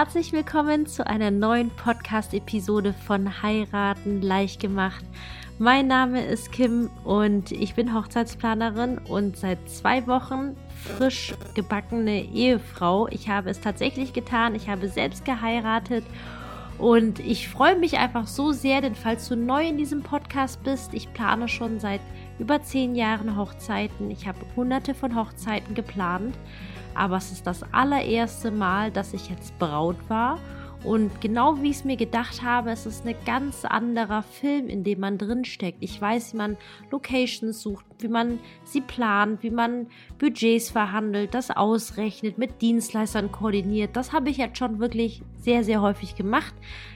herzlich willkommen zu einer neuen Podcast-Episode von Heiraten leicht gemacht. Mein Name ist Kim und ich bin Hochzeitsplanerin und seit zwei Wochen frisch gebackene Ehefrau. Ich habe es tatsächlich getan, ich habe selbst geheiratet und ich freue mich einfach so sehr, denn falls du neu in diesem Podcast bist, ich plane schon seit über zehn Jahren Hochzeiten. Ich habe hunderte von Hochzeiten geplant aber es ist das allererste Mal, dass ich jetzt Braut war. Und genau wie ich es mir gedacht habe, es ist ein ganz anderer Film, in dem man drinsteckt. Ich weiß, wie man Locations sucht, wie man sie plant, wie man Budgets verhandelt, das ausrechnet, mit Dienstleistern koordiniert. Das habe ich jetzt schon wirklich sehr, sehr häufig gemacht.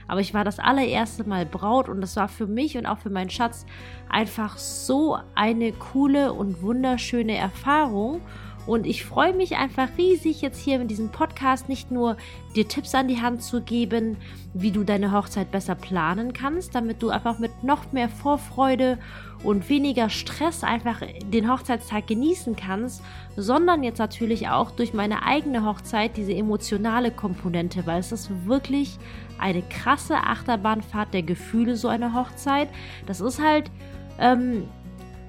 Aber ich war das allererste Mal Braut und das war für mich und auch für meinen Schatz einfach so eine coole und wunderschöne Erfahrung. Und ich freue mich einfach riesig, jetzt hier in diesem Podcast nicht nur dir Tipps an die Hand zu geben, wie du deine Hochzeit besser planen kannst, damit du einfach mit noch mehr Vorfreude und weniger Stress einfach den Hochzeitstag genießen kannst, sondern jetzt natürlich auch durch meine eigene Hochzeit diese emotionale Komponente, weil es ist wirklich eine krasse Achterbahnfahrt der Gefühle, so eine Hochzeit. Das ist halt. Ähm,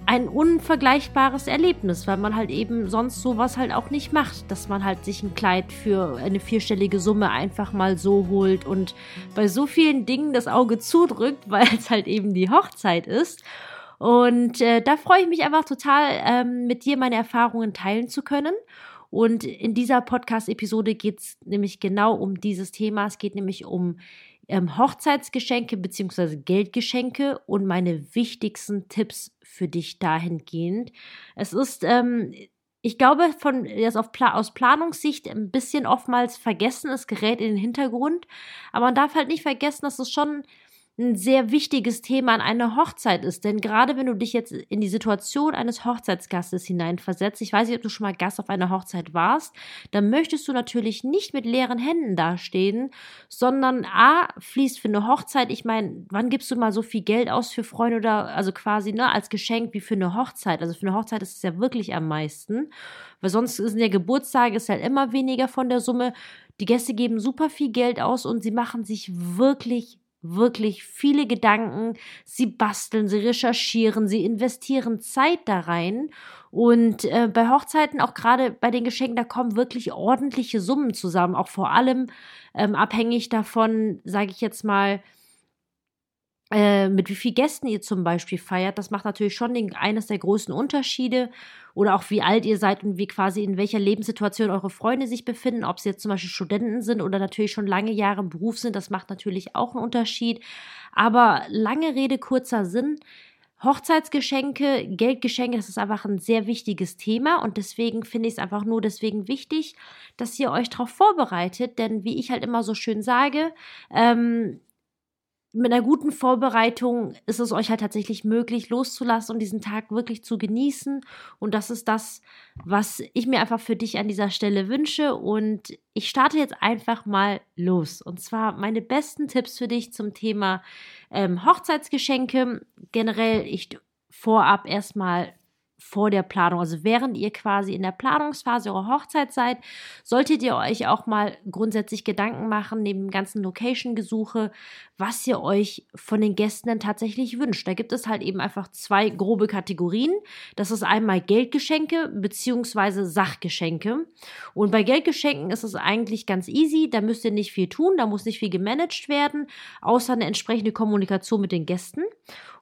ein unvergleichbares Erlebnis, weil man halt eben sonst sowas halt auch nicht macht, dass man halt sich ein Kleid für eine vierstellige Summe einfach mal so holt und bei so vielen Dingen das Auge zudrückt, weil es halt eben die Hochzeit ist. Und äh, da freue ich mich einfach total, ähm, mit dir meine Erfahrungen teilen zu können. Und in dieser Podcast-Episode geht es nämlich genau um dieses Thema. Es geht nämlich um ähm, Hochzeitsgeschenke bzw. Geldgeschenke und meine wichtigsten Tipps für dich dahingehend. Es ist, ähm, ich glaube, von das auf aus Planungssicht ein bisschen oftmals vergessen, es gerät in den Hintergrund. Aber man darf halt nicht vergessen, dass es schon ein sehr wichtiges Thema an einer Hochzeit ist. Denn gerade wenn du dich jetzt in die Situation eines Hochzeitsgastes hineinversetzt, ich weiß nicht, ob du schon mal Gast auf einer Hochzeit warst, dann möchtest du natürlich nicht mit leeren Händen dastehen, sondern A, fließt für eine Hochzeit, ich meine, wann gibst du mal so viel Geld aus für Freunde oder also quasi ne, als Geschenk wie für eine Hochzeit? Also für eine Hochzeit ist es ja wirklich am meisten, weil sonst sind ja Geburtstage ist halt immer weniger von der Summe. Die Gäste geben super viel Geld aus und sie machen sich wirklich wirklich viele Gedanken, sie basteln, sie recherchieren, sie investieren Zeit da rein. Und äh, bei Hochzeiten, auch gerade bei den Geschenken, da kommen wirklich ordentliche Summen zusammen, auch vor allem ähm, abhängig davon, sage ich jetzt mal, äh, mit wie vielen Gästen ihr zum Beispiel feiert. Das macht natürlich schon den, eines der größten Unterschiede. Oder auch wie alt ihr seid und wie quasi in welcher Lebenssituation eure Freunde sich befinden. Ob sie jetzt zum Beispiel Studenten sind oder natürlich schon lange Jahre im Beruf sind. Das macht natürlich auch einen Unterschied. Aber lange Rede, kurzer Sinn. Hochzeitsgeschenke, Geldgeschenke, das ist einfach ein sehr wichtiges Thema und deswegen finde ich es einfach nur deswegen wichtig, dass ihr euch darauf vorbereitet, denn wie ich halt immer so schön sage, ähm, mit einer guten Vorbereitung ist es euch halt tatsächlich möglich, loszulassen und diesen Tag wirklich zu genießen. Und das ist das, was ich mir einfach für dich an dieser Stelle wünsche. Und ich starte jetzt einfach mal los. Und zwar meine besten Tipps für dich zum Thema ähm, Hochzeitsgeschenke. Generell, ich vorab erstmal vor der Planung, also während ihr quasi in der Planungsphase eurer Hochzeit seid, solltet ihr euch auch mal grundsätzlich Gedanken machen, neben dem ganzen Location-Gesuche, was ihr euch von den Gästen denn tatsächlich wünscht. Da gibt es halt eben einfach zwei grobe Kategorien. Das ist einmal Geldgeschenke beziehungsweise Sachgeschenke. Und bei Geldgeschenken ist es eigentlich ganz easy. Da müsst ihr nicht viel tun, da muss nicht viel gemanagt werden, außer eine entsprechende Kommunikation mit den Gästen.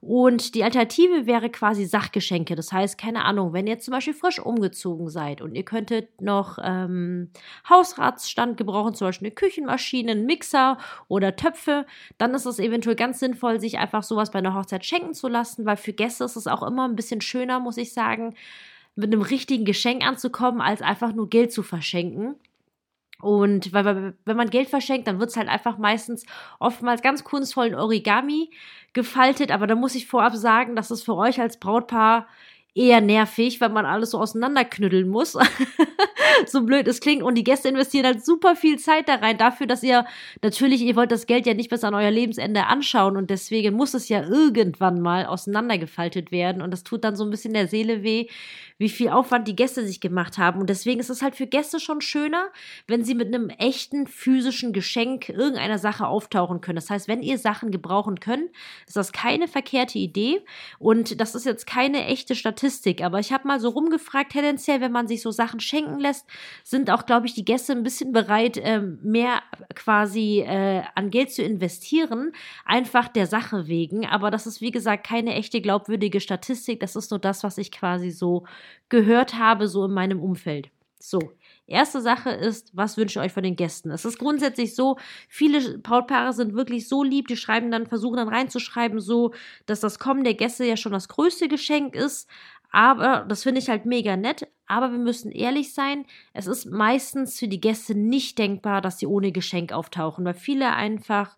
Und die Alternative wäre quasi Sachgeschenke. Das heißt, keine Ahnung, wenn ihr zum Beispiel frisch umgezogen seid und ihr könntet noch ähm, Hausratsstand gebrauchen, zum Beispiel eine Küchenmaschine, einen Mixer oder Töpfe, dann ist es eventuell ganz sinnvoll, sich einfach sowas bei einer Hochzeit schenken zu lassen, weil für Gäste ist es auch immer ein bisschen schöner, muss ich sagen, mit einem richtigen Geschenk anzukommen, als einfach nur Geld zu verschenken. Und weil, wenn man Geld verschenkt, dann wird es halt einfach meistens oftmals ganz kunstvoll in Origami gefaltet. Aber da muss ich vorab sagen, dass es für euch als Brautpaar eher nervig, weil man alles so auseinanderknütteln muss. so blöd es klingt. Und die Gäste investieren halt super viel Zeit da rein, dafür, dass ihr natürlich, ihr wollt das Geld ja nicht bis an euer Lebensende anschauen und deswegen muss es ja irgendwann mal auseinandergefaltet werden. Und das tut dann so ein bisschen der Seele weh, wie viel Aufwand die Gäste sich gemacht haben. Und deswegen ist es halt für Gäste schon schöner, wenn sie mit einem echten physischen Geschenk irgendeiner Sache auftauchen können. Das heißt, wenn ihr Sachen gebrauchen könnt, ist das keine verkehrte Idee. Und das ist jetzt keine echte Statistik. Aber ich habe mal so rumgefragt, tendenziell, wenn man sich so Sachen schenken lässt, sind auch, glaube ich, die Gäste ein bisschen bereit, ähm, mehr quasi äh, an Geld zu investieren. Einfach der Sache wegen. Aber das ist, wie gesagt, keine echte glaubwürdige Statistik. Das ist nur das, was ich quasi so gehört habe, so in meinem Umfeld. So, erste Sache ist, was wünscht ihr euch von den Gästen? Es ist grundsätzlich so, viele Brautpaare sind wirklich so lieb, die schreiben dann, versuchen dann reinzuschreiben, so, dass das Kommen der Gäste ja schon das größte Geschenk ist. Aber das finde ich halt mega nett. Aber wir müssen ehrlich sein, es ist meistens für die Gäste nicht denkbar, dass sie ohne Geschenk auftauchen, weil viele einfach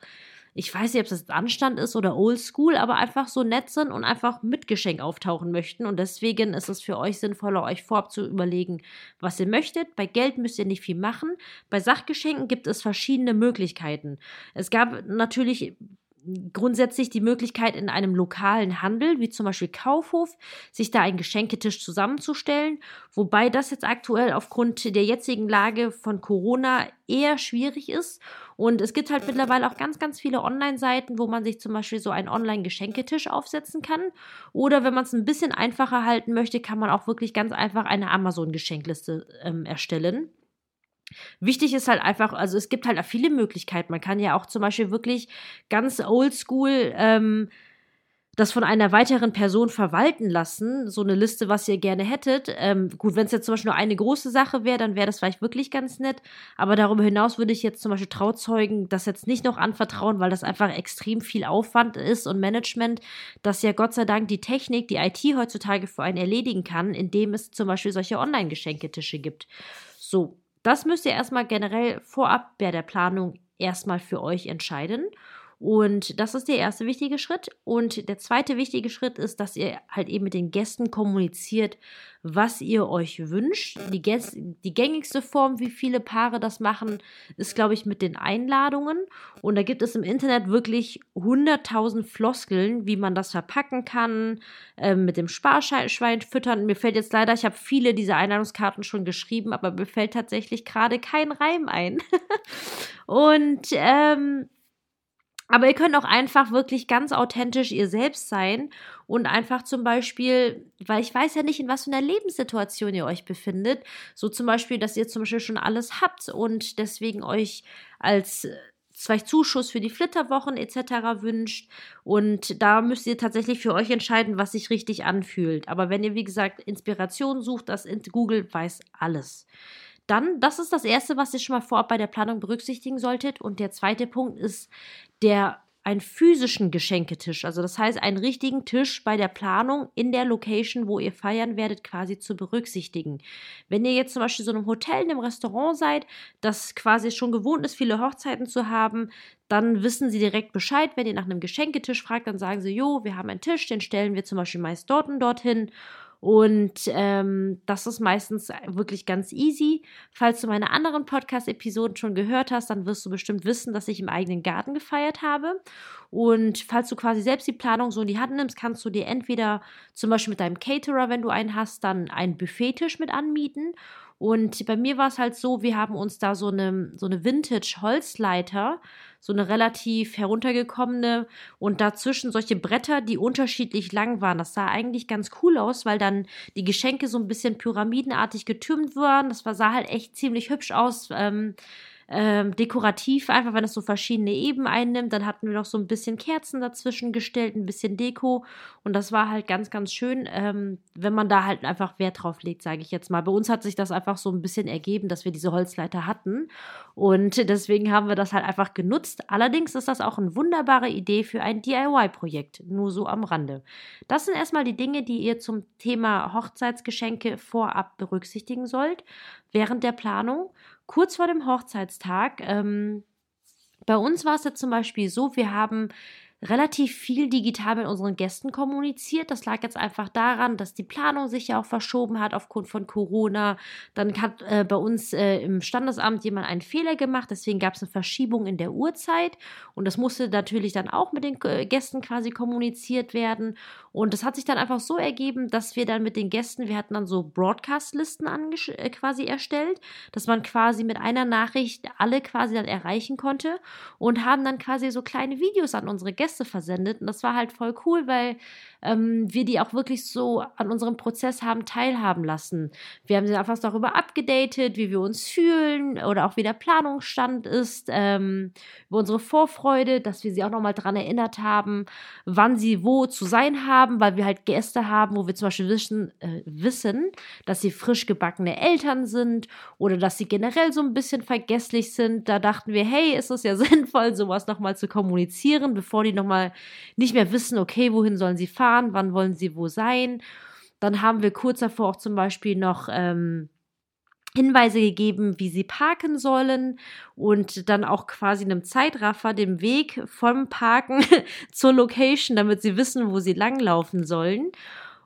ich weiß nicht, ob das Anstand ist oder Oldschool, aber einfach so nett sind und einfach mit Geschenk auftauchen möchten. Und deswegen ist es für euch sinnvoller, euch vorab zu überlegen, was ihr möchtet. Bei Geld müsst ihr nicht viel machen. Bei Sachgeschenken gibt es verschiedene Möglichkeiten. Es gab natürlich grundsätzlich die Möglichkeit, in einem lokalen Handel, wie zum Beispiel Kaufhof, sich da einen Geschenketisch zusammenzustellen. Wobei das jetzt aktuell aufgrund der jetzigen Lage von Corona eher schwierig ist. Und es gibt halt mittlerweile auch ganz, ganz viele Online-Seiten, wo man sich zum Beispiel so einen Online-Geschenketisch aufsetzen kann. Oder wenn man es ein bisschen einfacher halten möchte, kann man auch wirklich ganz einfach eine Amazon-Geschenkliste ähm, erstellen. Wichtig ist halt einfach, also es gibt halt auch viele Möglichkeiten. Man kann ja auch zum Beispiel wirklich ganz oldschool ähm, das von einer weiteren Person verwalten lassen, so eine Liste, was ihr gerne hättet. Ähm, gut, wenn es jetzt zum Beispiel nur eine große Sache wäre, dann wäre das vielleicht wirklich ganz nett. Aber darüber hinaus würde ich jetzt zum Beispiel Trauzeugen das jetzt nicht noch anvertrauen, weil das einfach extrem viel Aufwand ist und Management, das ja Gott sei Dank die Technik, die IT heutzutage für einen erledigen kann, indem es zum Beispiel solche Online-Geschenketische gibt. So, das müsst ihr erstmal generell vorab bei der Planung erstmal für euch entscheiden. Und das ist der erste wichtige Schritt. Und der zweite wichtige Schritt ist, dass ihr halt eben mit den Gästen kommuniziert, was ihr euch wünscht. Die, Gäste, die gängigste Form, wie viele Paare das machen, ist, glaube ich, mit den Einladungen. Und da gibt es im Internet wirklich 100.000 Floskeln, wie man das verpacken kann, äh, mit dem Sparschwein füttern. Mir fällt jetzt leider, ich habe viele dieser Einladungskarten schon geschrieben, aber mir fällt tatsächlich gerade kein Reim ein. Und ähm, aber ihr könnt auch einfach wirklich ganz authentisch ihr selbst sein und einfach zum Beispiel, weil ich weiß ja nicht, in was für einer Lebenssituation ihr euch befindet, so zum Beispiel, dass ihr zum Beispiel schon alles habt und deswegen euch als äh, vielleicht Zuschuss für die Flitterwochen etc. wünscht. Und da müsst ihr tatsächlich für euch entscheiden, was sich richtig anfühlt. Aber wenn ihr, wie gesagt, Inspiration sucht, das Google weiß alles. Dann, das ist das Erste, was ihr schon mal vorab bei der Planung berücksichtigen solltet. Und der zweite Punkt ist der einen physischen Geschenketisch, also das heißt einen richtigen Tisch bei der Planung in der Location, wo ihr feiern werdet, quasi zu berücksichtigen. Wenn ihr jetzt zum Beispiel so einem Hotel, in einem Restaurant seid, das quasi schon gewohnt ist, viele Hochzeiten zu haben, dann wissen sie direkt Bescheid. Wenn ihr nach einem Geschenketisch fragt, dann sagen sie, jo, wir haben einen Tisch, den stellen wir zum Beispiel meist dort und dorthin. Und ähm, das ist meistens wirklich ganz easy. Falls du meine anderen Podcast-Episoden schon gehört hast, dann wirst du bestimmt wissen, dass ich im eigenen Garten gefeiert habe. Und falls du quasi selbst die Planung so in die Hand nimmst, kannst du dir entweder zum Beispiel mit deinem Caterer, wenn du einen hast, dann einen Buffettisch mit anmieten und bei mir war es halt so, wir haben uns da so eine, so eine Vintage-Holzleiter, so eine relativ heruntergekommene und dazwischen solche Bretter, die unterschiedlich lang waren. Das sah eigentlich ganz cool aus, weil dann die Geschenke so ein bisschen pyramidenartig getürmt waren. Das sah halt echt ziemlich hübsch aus. Ähm, ähm, dekorativ, einfach wenn es so verschiedene Eben einnimmt. Dann hatten wir noch so ein bisschen Kerzen dazwischen gestellt, ein bisschen Deko und das war halt ganz, ganz schön, ähm, wenn man da halt einfach Wert drauf legt, sage ich jetzt mal. Bei uns hat sich das einfach so ein bisschen ergeben, dass wir diese Holzleiter hatten und deswegen haben wir das halt einfach genutzt. Allerdings ist das auch eine wunderbare Idee für ein DIY-Projekt, nur so am Rande. Das sind erstmal die Dinge, die ihr zum Thema Hochzeitsgeschenke vorab berücksichtigen sollt während der Planung kurz vor dem Hochzeitstag. Ähm, bei uns war es jetzt zum Beispiel so, wir haben relativ viel digital mit unseren Gästen kommuniziert. Das lag jetzt einfach daran, dass die Planung sich ja auch verschoben hat aufgrund von Corona. Dann hat äh, bei uns äh, im Standesamt jemand einen Fehler gemacht, deswegen gab es eine Verschiebung in der Uhrzeit und das musste natürlich dann auch mit den äh, Gästen quasi kommuniziert werden. Und das hat sich dann einfach so ergeben, dass wir dann mit den Gästen, wir hatten dann so Broadcast-Listen äh, quasi erstellt, dass man quasi mit einer Nachricht alle quasi dann erreichen konnte und haben dann quasi so kleine Videos an unsere Gäste versendet. Und das war halt voll cool, weil ähm, wir die auch wirklich so an unserem Prozess haben teilhaben lassen. Wir haben sie einfach darüber abgedatet, wie wir uns fühlen oder auch wie der Planungsstand ist, ähm, über unsere Vorfreude, dass wir sie auch nochmal daran erinnert haben, wann sie wo zu sein haben, weil wir halt Gäste haben, wo wir zum Beispiel wissen, äh, wissen dass sie frisch gebackene Eltern sind oder dass sie generell so ein bisschen vergesslich sind. Da dachten wir, hey, ist es ja sinnvoll, sowas nochmal zu kommunizieren, bevor die nochmal nicht mehr wissen, okay, wohin sollen sie fahren fahren, wann wollen sie wo sein. Dann haben wir kurz davor auch zum Beispiel noch ähm, Hinweise gegeben, wie sie parken sollen und dann auch quasi einem Zeitraffer den Weg vom Parken zur Location, damit sie wissen, wo sie langlaufen sollen.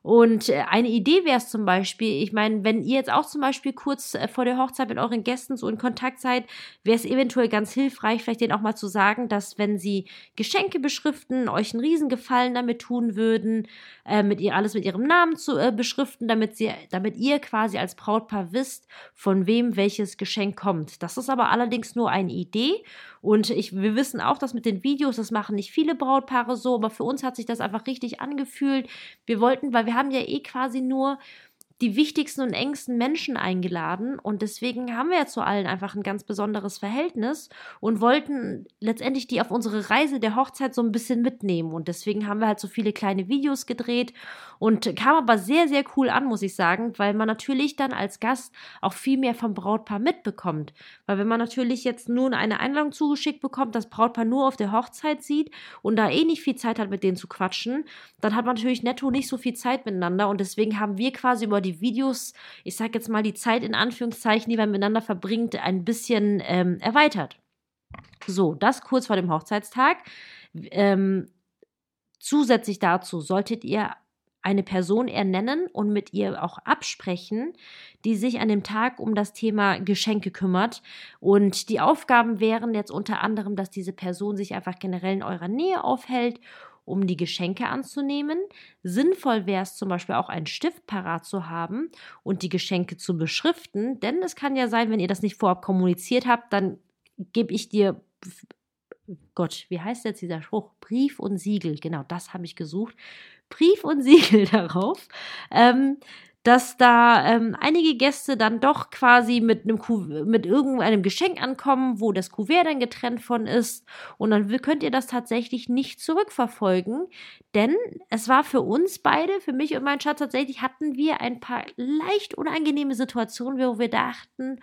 Und äh, eine Idee wäre es zum Beispiel, ich meine, wenn ihr jetzt auch zum Beispiel kurz äh, vor der Hochzeit mit euren Gästen so in Kontakt seid, wäre es eventuell ganz hilfreich, vielleicht denen auch mal zu sagen, dass wenn sie Geschenke beschriften, euch einen Riesengefallen damit tun würden, äh, mit ihr alles mit ihrem Namen zu äh, beschriften, damit sie, damit ihr quasi als Brautpaar wisst, von wem welches Geschenk kommt. Das ist aber allerdings nur eine Idee und ich, wir wissen auch, dass mit den Videos, das machen nicht viele Brautpaare so, aber für uns hat sich das einfach richtig angefühlt. Wir wollten, weil wir haben ja eh quasi nur die wichtigsten und engsten Menschen eingeladen und deswegen haben wir ja zu allen einfach ein ganz besonderes Verhältnis und wollten letztendlich die auf unsere Reise der Hochzeit so ein bisschen mitnehmen und deswegen haben wir halt so viele kleine Videos gedreht und kam aber sehr, sehr cool an, muss ich sagen, weil man natürlich dann als Gast auch viel mehr vom Brautpaar mitbekommt. Weil wenn man natürlich jetzt nur eine Einladung zugeschickt bekommt, das Brautpaar nur auf der Hochzeit sieht und da eh nicht viel Zeit hat, mit denen zu quatschen, dann hat man natürlich netto nicht so viel Zeit miteinander und deswegen haben wir quasi über die Videos, ich sag jetzt mal die Zeit in Anführungszeichen, die man miteinander verbringt, ein bisschen ähm, erweitert. So, das kurz vor dem Hochzeitstag. Ähm, zusätzlich dazu solltet ihr eine Person ernennen und mit ihr auch absprechen, die sich an dem Tag um das Thema Geschenke kümmert. Und die Aufgaben wären jetzt unter anderem, dass diese Person sich einfach generell in eurer Nähe aufhält, um die Geschenke anzunehmen. Sinnvoll wäre es zum Beispiel auch einen Stift parat zu haben und die Geschenke zu beschriften, denn es kann ja sein, wenn ihr das nicht vorab kommuniziert habt, dann gebe ich dir Gott, wie heißt jetzt dieser Spruch? Brief und Siegel, genau, das habe ich gesucht. Brief und Siegel darauf, ähm, dass da ähm, einige Gäste dann doch quasi mit einem mit irgendeinem Geschenk ankommen, wo das Kuvert dann getrennt von ist und dann könnt ihr das tatsächlich nicht zurückverfolgen, denn es war für uns beide, für mich und meinen Schatz tatsächlich hatten wir ein paar leicht unangenehme Situationen, wo wir dachten,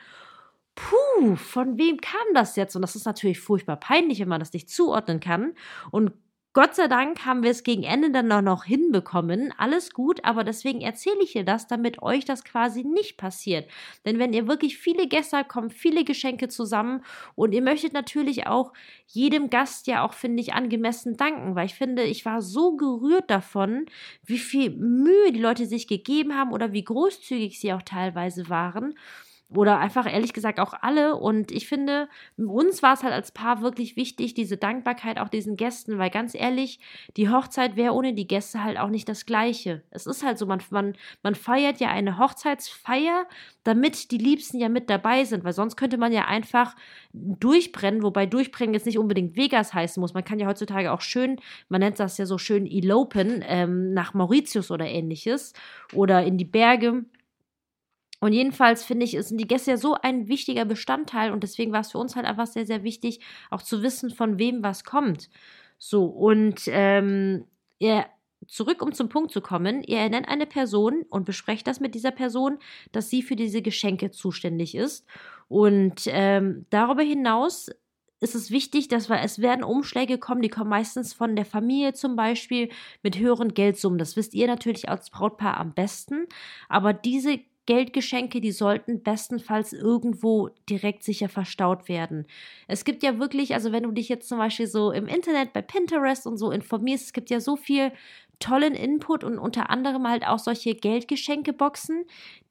puh, von wem kam das jetzt? Und das ist natürlich furchtbar peinlich, wenn man das nicht zuordnen kann. Und Gott sei Dank haben wir es gegen Ende dann noch, noch hinbekommen. Alles gut, aber deswegen erzähle ich dir das, damit euch das quasi nicht passiert. Denn wenn ihr wirklich viele Gäste habt, kommen viele Geschenke zusammen und ihr möchtet natürlich auch jedem Gast ja auch, finde ich, angemessen danken, weil ich finde, ich war so gerührt davon, wie viel Mühe die Leute sich gegeben haben oder wie großzügig sie auch teilweise waren. Oder einfach ehrlich gesagt auch alle. Und ich finde, uns war es halt als Paar wirklich wichtig, diese Dankbarkeit auch diesen Gästen, weil ganz ehrlich, die Hochzeit wäre ohne die Gäste halt auch nicht das Gleiche. Es ist halt so, man, man, man feiert ja eine Hochzeitsfeier, damit die Liebsten ja mit dabei sind, weil sonst könnte man ja einfach durchbrennen, wobei durchbrennen jetzt nicht unbedingt Vegas heißen muss. Man kann ja heutzutage auch schön, man nennt das ja so schön Elopen, ähm, nach Mauritius oder ähnliches oder in die Berge und jedenfalls finde ich, sind die Gäste ja so ein wichtiger Bestandteil und deswegen war es für uns halt einfach sehr, sehr wichtig, auch zu wissen, von wem was kommt. So, und ähm, ihr, zurück, um zum Punkt zu kommen, ihr ernennt eine Person und besprecht das mit dieser Person, dass sie für diese Geschenke zuständig ist. Und ähm, darüber hinaus ist es wichtig, dass wir, es werden Umschläge kommen, die kommen meistens von der Familie zum Beispiel mit höheren Geldsummen. Das wisst ihr natürlich als Brautpaar am besten. Aber diese Geldgeschenke, die sollten bestenfalls irgendwo direkt sicher verstaut werden. Es gibt ja wirklich, also wenn du dich jetzt zum Beispiel so im Internet bei Pinterest und so informierst, es gibt ja so viel tollen Input und unter anderem halt auch solche Geldgeschenkeboxen,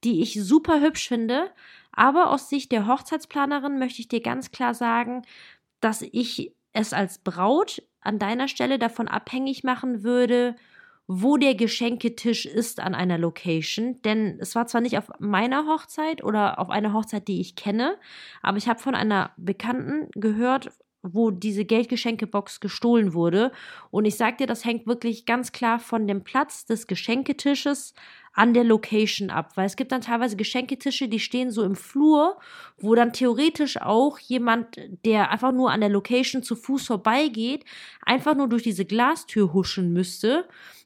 die ich super hübsch finde. Aber aus Sicht der Hochzeitsplanerin möchte ich dir ganz klar sagen, dass ich es als Braut an deiner Stelle davon abhängig machen würde, wo der Geschenketisch ist an einer Location. Denn es war zwar nicht auf meiner Hochzeit oder auf einer Hochzeit, die ich kenne, aber ich habe von einer Bekannten gehört, wo diese Geldgeschenkebox gestohlen wurde. Und ich sag dir, das hängt wirklich ganz klar von dem Platz des Geschenketisches an der Location ab, weil es gibt dann teilweise Geschenketische, die stehen so im Flur, wo dann theoretisch auch jemand, der einfach nur an der Location zu Fuß vorbeigeht, einfach nur durch diese Glastür huschen müsste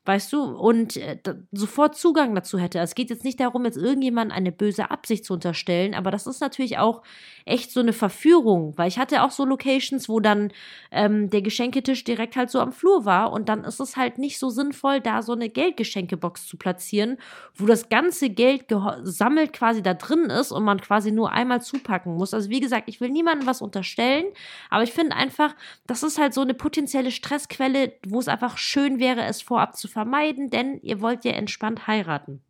weißt du, und äh, sofort Zugang dazu hätte. Es geht jetzt nicht darum, jetzt irgendjemand eine böse Absicht zu unterstellen, aber das ist natürlich auch echt so eine Verführung, weil ich hatte auch so Locations, wo dann ähm, der Geschenketisch direkt halt so am Flur war und dann ist es halt nicht so sinnvoll, da so eine Geldgeschenkebox zu platzieren, wo das ganze Geld gesammelt quasi da drin ist und man quasi nur einmal zupacken muss. Also wie gesagt, ich will niemandem was unterstellen, aber ich finde einfach, das ist halt so eine potenzielle Stressquelle, wo es einfach schön wäre, es vorab zu vermeiden, denn ihr wollt ja entspannt heiraten.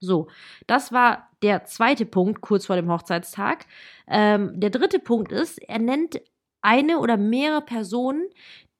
So, das war der zweite Punkt kurz vor dem Hochzeitstag. Ähm, der dritte Punkt ist, er nennt eine oder mehrere Personen,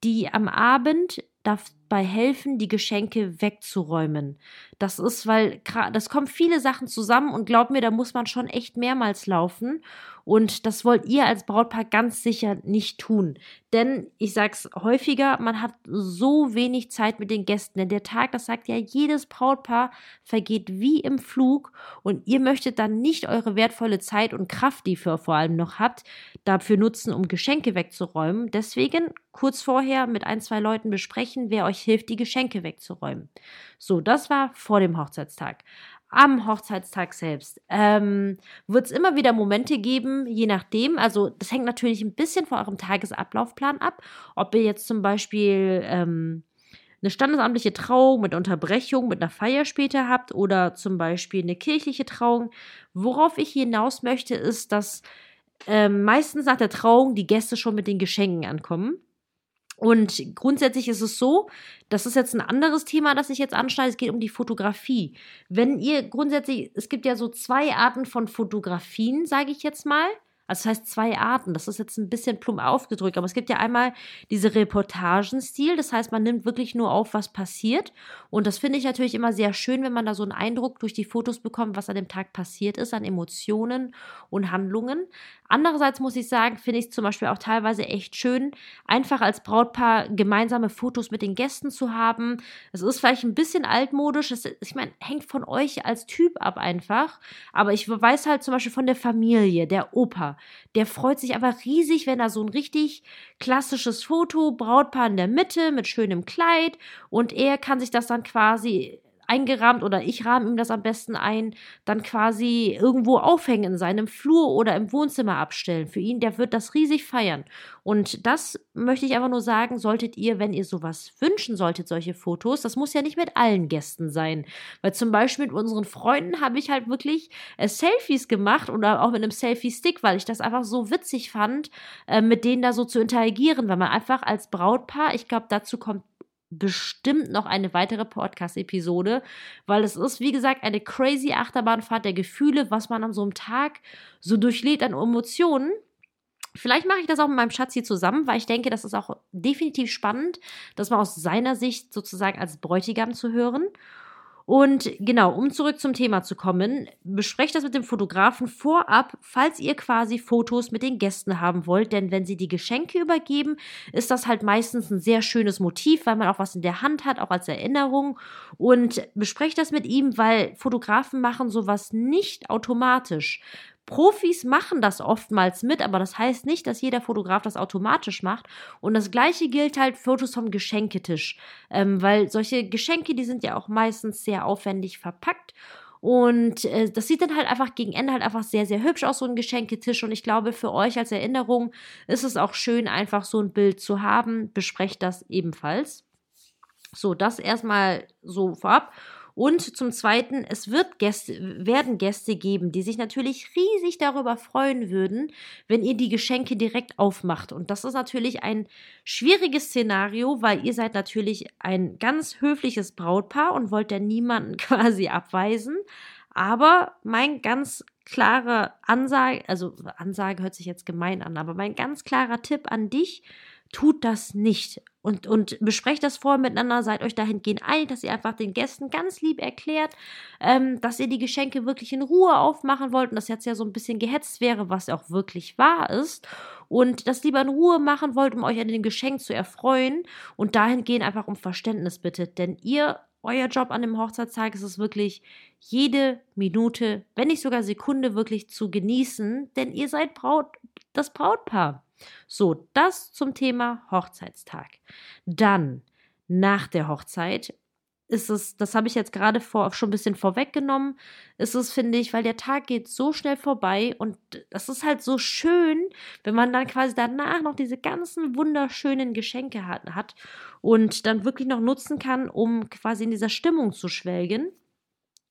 die am Abend dabei helfen, die Geschenke wegzuräumen. Das ist, weil das kommen viele Sachen zusammen und glaub mir, da muss man schon echt mehrmals laufen. Und das wollt ihr als Brautpaar ganz sicher nicht tun. Denn ich sag's häufiger, man hat so wenig Zeit mit den Gästen. Denn der Tag, das sagt ja jedes Brautpaar, vergeht wie im Flug. Und ihr möchtet dann nicht eure wertvolle Zeit und Kraft, die ihr vor allem noch habt, dafür nutzen, um Geschenke wegzuräumen. Deswegen kurz vorher mit ein, zwei Leuten besprechen, wer euch hilft, die Geschenke wegzuräumen. So, das war vor dem Hochzeitstag. Am Hochzeitstag selbst ähm, wird es immer wieder Momente geben, je nachdem. Also, das hängt natürlich ein bisschen von eurem Tagesablaufplan ab. Ob ihr jetzt zum Beispiel ähm, eine standesamtliche Trauung mit Unterbrechung, mit einer Feier später habt oder zum Beispiel eine kirchliche Trauung. Worauf ich hinaus möchte, ist, dass ähm, meistens nach der Trauung die Gäste schon mit den Geschenken ankommen. Und grundsätzlich ist es so, das ist jetzt ein anderes Thema, das ich jetzt anschneide. Es geht um die Fotografie. Wenn ihr grundsätzlich, es gibt ja so zwei Arten von Fotografien, sage ich jetzt mal. Also das heißt zwei Arten. Das ist jetzt ein bisschen plump aufgedrückt, aber es gibt ja einmal diese Reportagenstil. Das heißt, man nimmt wirklich nur auf, was passiert. Und das finde ich natürlich immer sehr schön, wenn man da so einen Eindruck durch die Fotos bekommt, was an dem Tag passiert ist, an Emotionen und Handlungen. Andererseits muss ich sagen, finde ich es zum Beispiel auch teilweise echt schön, einfach als Brautpaar gemeinsame Fotos mit den Gästen zu haben. Es ist vielleicht ein bisschen altmodisch. Es, ich meine, hängt von euch als Typ ab einfach. Aber ich weiß halt zum Beispiel von der Familie, der Opa der freut sich aber riesig, wenn er so ein richtig klassisches Foto, Brautpaar in der Mitte mit schönem Kleid und er kann sich das dann quasi eingerahmt oder ich rahme ihm das am besten ein, dann quasi irgendwo aufhängen in seinem Flur oder im Wohnzimmer abstellen. Für ihn, der wird das riesig feiern. Und das möchte ich einfach nur sagen, solltet ihr, wenn ihr sowas wünschen solltet, solche Fotos, das muss ja nicht mit allen Gästen sein. Weil zum Beispiel mit unseren Freunden habe ich halt wirklich äh, Selfies gemacht oder auch mit einem Selfie-Stick, weil ich das einfach so witzig fand, äh, mit denen da so zu interagieren, weil man einfach als Brautpaar, ich glaube, dazu kommt bestimmt noch eine weitere Podcast-Episode, weil es ist, wie gesagt, eine crazy Achterbahnfahrt der Gefühle, was man an so einem Tag so durchlebt an Emotionen. Vielleicht mache ich das auch mit meinem Schatz hier zusammen, weil ich denke, das ist auch definitiv spannend, das mal aus seiner Sicht sozusagen als Bräutigam zu hören. Und genau, um zurück zum Thema zu kommen, besprecht das mit dem Fotografen vorab, falls ihr quasi Fotos mit den Gästen haben wollt. Denn wenn sie die Geschenke übergeben, ist das halt meistens ein sehr schönes Motiv, weil man auch was in der Hand hat, auch als Erinnerung. Und besprecht das mit ihm, weil Fotografen machen sowas nicht automatisch. Profis machen das oftmals mit, aber das heißt nicht, dass jeder Fotograf das automatisch macht. Und das gleiche gilt halt Fotos vom Geschenketisch, ähm, weil solche Geschenke, die sind ja auch meistens sehr aufwendig verpackt. Und äh, das sieht dann halt einfach gegen Ende halt einfach sehr, sehr hübsch aus, so ein Geschenketisch. Und ich glaube, für euch als Erinnerung ist es auch schön, einfach so ein Bild zu haben. Besprecht das ebenfalls. So, das erstmal so vorab. Und zum Zweiten, es wird Gäste, werden Gäste geben, die sich natürlich riesig darüber freuen würden, wenn ihr die Geschenke direkt aufmacht. Und das ist natürlich ein schwieriges Szenario, weil ihr seid natürlich ein ganz höfliches Brautpaar und wollt ja niemanden quasi abweisen. Aber mein ganz klare Ansage, also Ansage hört sich jetzt gemein an, aber mein ganz klarer Tipp an dich, tut das nicht. Und, und besprecht das vorher miteinander, seid euch dahingehend einig, dass ihr einfach den Gästen ganz lieb erklärt, ähm, dass ihr die Geschenke wirklich in Ruhe aufmachen wollt und das jetzt ja so ein bisschen gehetzt wäre, was auch wirklich wahr ist. Und das lieber in Ruhe machen wollt, um euch an dem Geschenk zu erfreuen und dahingehend einfach um Verständnis bittet. Denn ihr euer Job an dem Hochzeitstag ist es wirklich, jede Minute, wenn nicht sogar Sekunde wirklich zu genießen, denn ihr seid Braut, das Brautpaar. So, das zum Thema Hochzeitstag. Dann, nach der Hochzeit, ist es, das habe ich jetzt gerade vor, schon ein bisschen vorweggenommen, ist es, finde ich, weil der Tag geht so schnell vorbei und das ist halt so schön, wenn man dann quasi danach noch diese ganzen wunderschönen Geschenke hat, hat und dann wirklich noch nutzen kann, um quasi in dieser Stimmung zu schwelgen.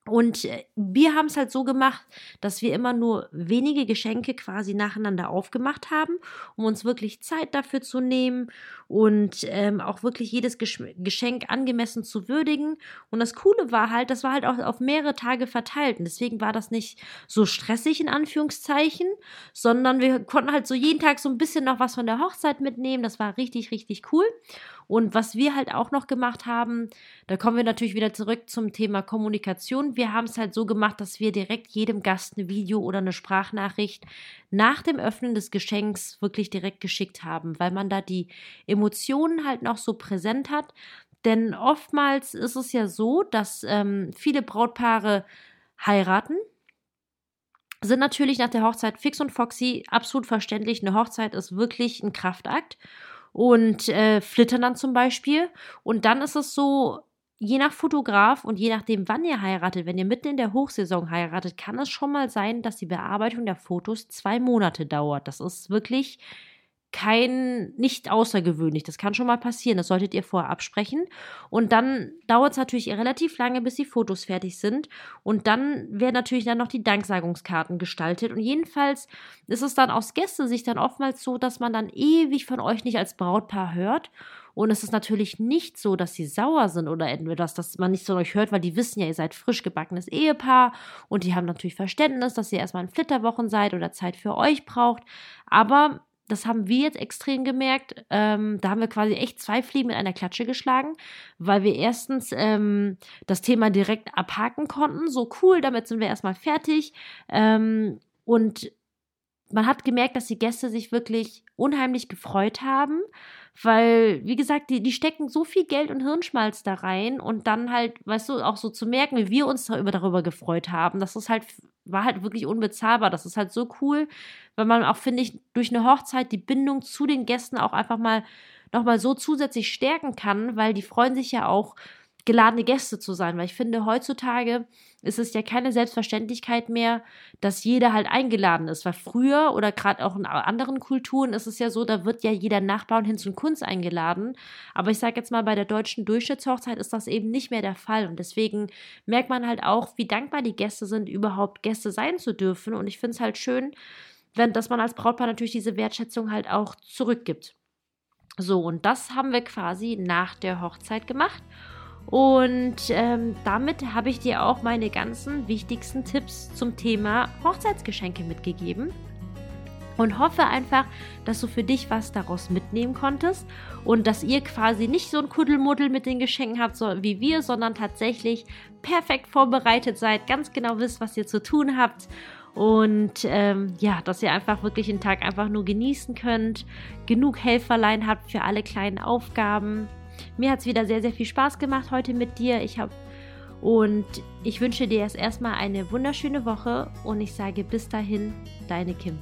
Und äh, wir haben es halt so gemacht, dass wir immer nur wenige Geschenke quasi nacheinander aufgemacht haben, um uns wirklich Zeit dafür zu nehmen und ähm, auch wirklich jedes Geschenk angemessen zu würdigen. Und das Coole war halt, das war halt auch auf mehrere Tage verteilt. Und deswegen war das nicht so stressig in Anführungszeichen, sondern wir konnten halt so jeden Tag so ein bisschen noch was von der Hochzeit mitnehmen. Das war richtig, richtig cool. Und was wir halt auch noch gemacht haben, da kommen wir natürlich wieder zurück zum Thema Kommunikation. Wir haben es halt so gemacht, dass wir direkt jedem Gast eine Video oder eine Sprachnachricht nach dem Öffnen des Geschenks wirklich direkt geschickt haben, weil man da die Emotionen halt noch so präsent hat. Denn oftmals ist es ja so, dass ähm, viele Brautpaare heiraten, sind natürlich nach der Hochzeit fix und foxy, absolut verständlich. Eine Hochzeit ist wirklich ein Kraftakt und äh, flittern dann zum Beispiel. Und dann ist es so, je nach Fotograf und je nachdem, wann ihr heiratet, wenn ihr mitten in der Hochsaison heiratet, kann es schon mal sein, dass die Bearbeitung der Fotos zwei Monate dauert. Das ist wirklich kein, nicht außergewöhnlich. Das kann schon mal passieren. Das solltet ihr vorher absprechen. Und dann dauert es natürlich relativ lange, bis die Fotos fertig sind. Und dann werden natürlich dann noch die Danksagungskarten gestaltet. Und jedenfalls ist es dann aus Gästesicht dann oftmals so, dass man dann ewig von euch nicht als Brautpaar hört. Und es ist natürlich nicht so, dass sie sauer sind oder etwas, dass man nicht von euch hört, weil die wissen ja, ihr seid frisch gebackenes Ehepaar und die haben natürlich Verständnis, dass ihr erstmal in Flitterwochen seid oder Zeit für euch braucht. Aber das haben wir jetzt extrem gemerkt. Ähm, da haben wir quasi echt zwei Fliegen mit einer Klatsche geschlagen, weil wir erstens ähm, das Thema direkt abhaken konnten. So cool, damit sind wir erstmal fertig. Ähm, und man hat gemerkt, dass die Gäste sich wirklich unheimlich gefreut haben, weil, wie gesagt, die, die stecken so viel Geld und Hirnschmalz da rein und dann halt, weißt du, auch so zu merken, wie wir uns darüber, darüber gefreut haben, das ist halt, war halt wirklich unbezahlbar. Das ist halt so cool, weil man auch, finde ich, durch eine Hochzeit die Bindung zu den Gästen auch einfach mal nochmal so zusätzlich stärken kann, weil die freuen sich ja auch, geladene Gäste zu sein, weil ich finde, heutzutage ist es ja keine Selbstverständlichkeit mehr, dass jeder halt eingeladen ist, weil früher oder gerade auch in anderen Kulturen ist es ja so, da wird ja jeder Nachbar und hin zu Kunst eingeladen, aber ich sage jetzt mal, bei der deutschen Durchschnittshochzeit ist das eben nicht mehr der Fall und deswegen merkt man halt auch, wie dankbar die Gäste sind, überhaupt Gäste sein zu dürfen und ich finde es halt schön, wenn, dass man als Brautpaar natürlich diese Wertschätzung halt auch zurückgibt. So, und das haben wir quasi nach der Hochzeit gemacht. Und ähm, damit habe ich dir auch meine ganzen wichtigsten Tipps zum Thema Hochzeitsgeschenke mitgegeben. Und hoffe einfach, dass du für dich was daraus mitnehmen konntest und dass ihr quasi nicht so ein Kuddelmuddel mit den Geschenken habt so wie wir, sondern tatsächlich perfekt vorbereitet seid, ganz genau wisst, was ihr zu tun habt und ähm, ja, dass ihr einfach wirklich den Tag einfach nur genießen könnt, genug Helferlein habt für alle kleinen Aufgaben mir hat es wieder sehr, sehr viel Spaß gemacht heute mit dir. Ich habe und ich wünsche dir erst erstmal eine wunderschöne Woche und ich sage bis dahin, deine Kim.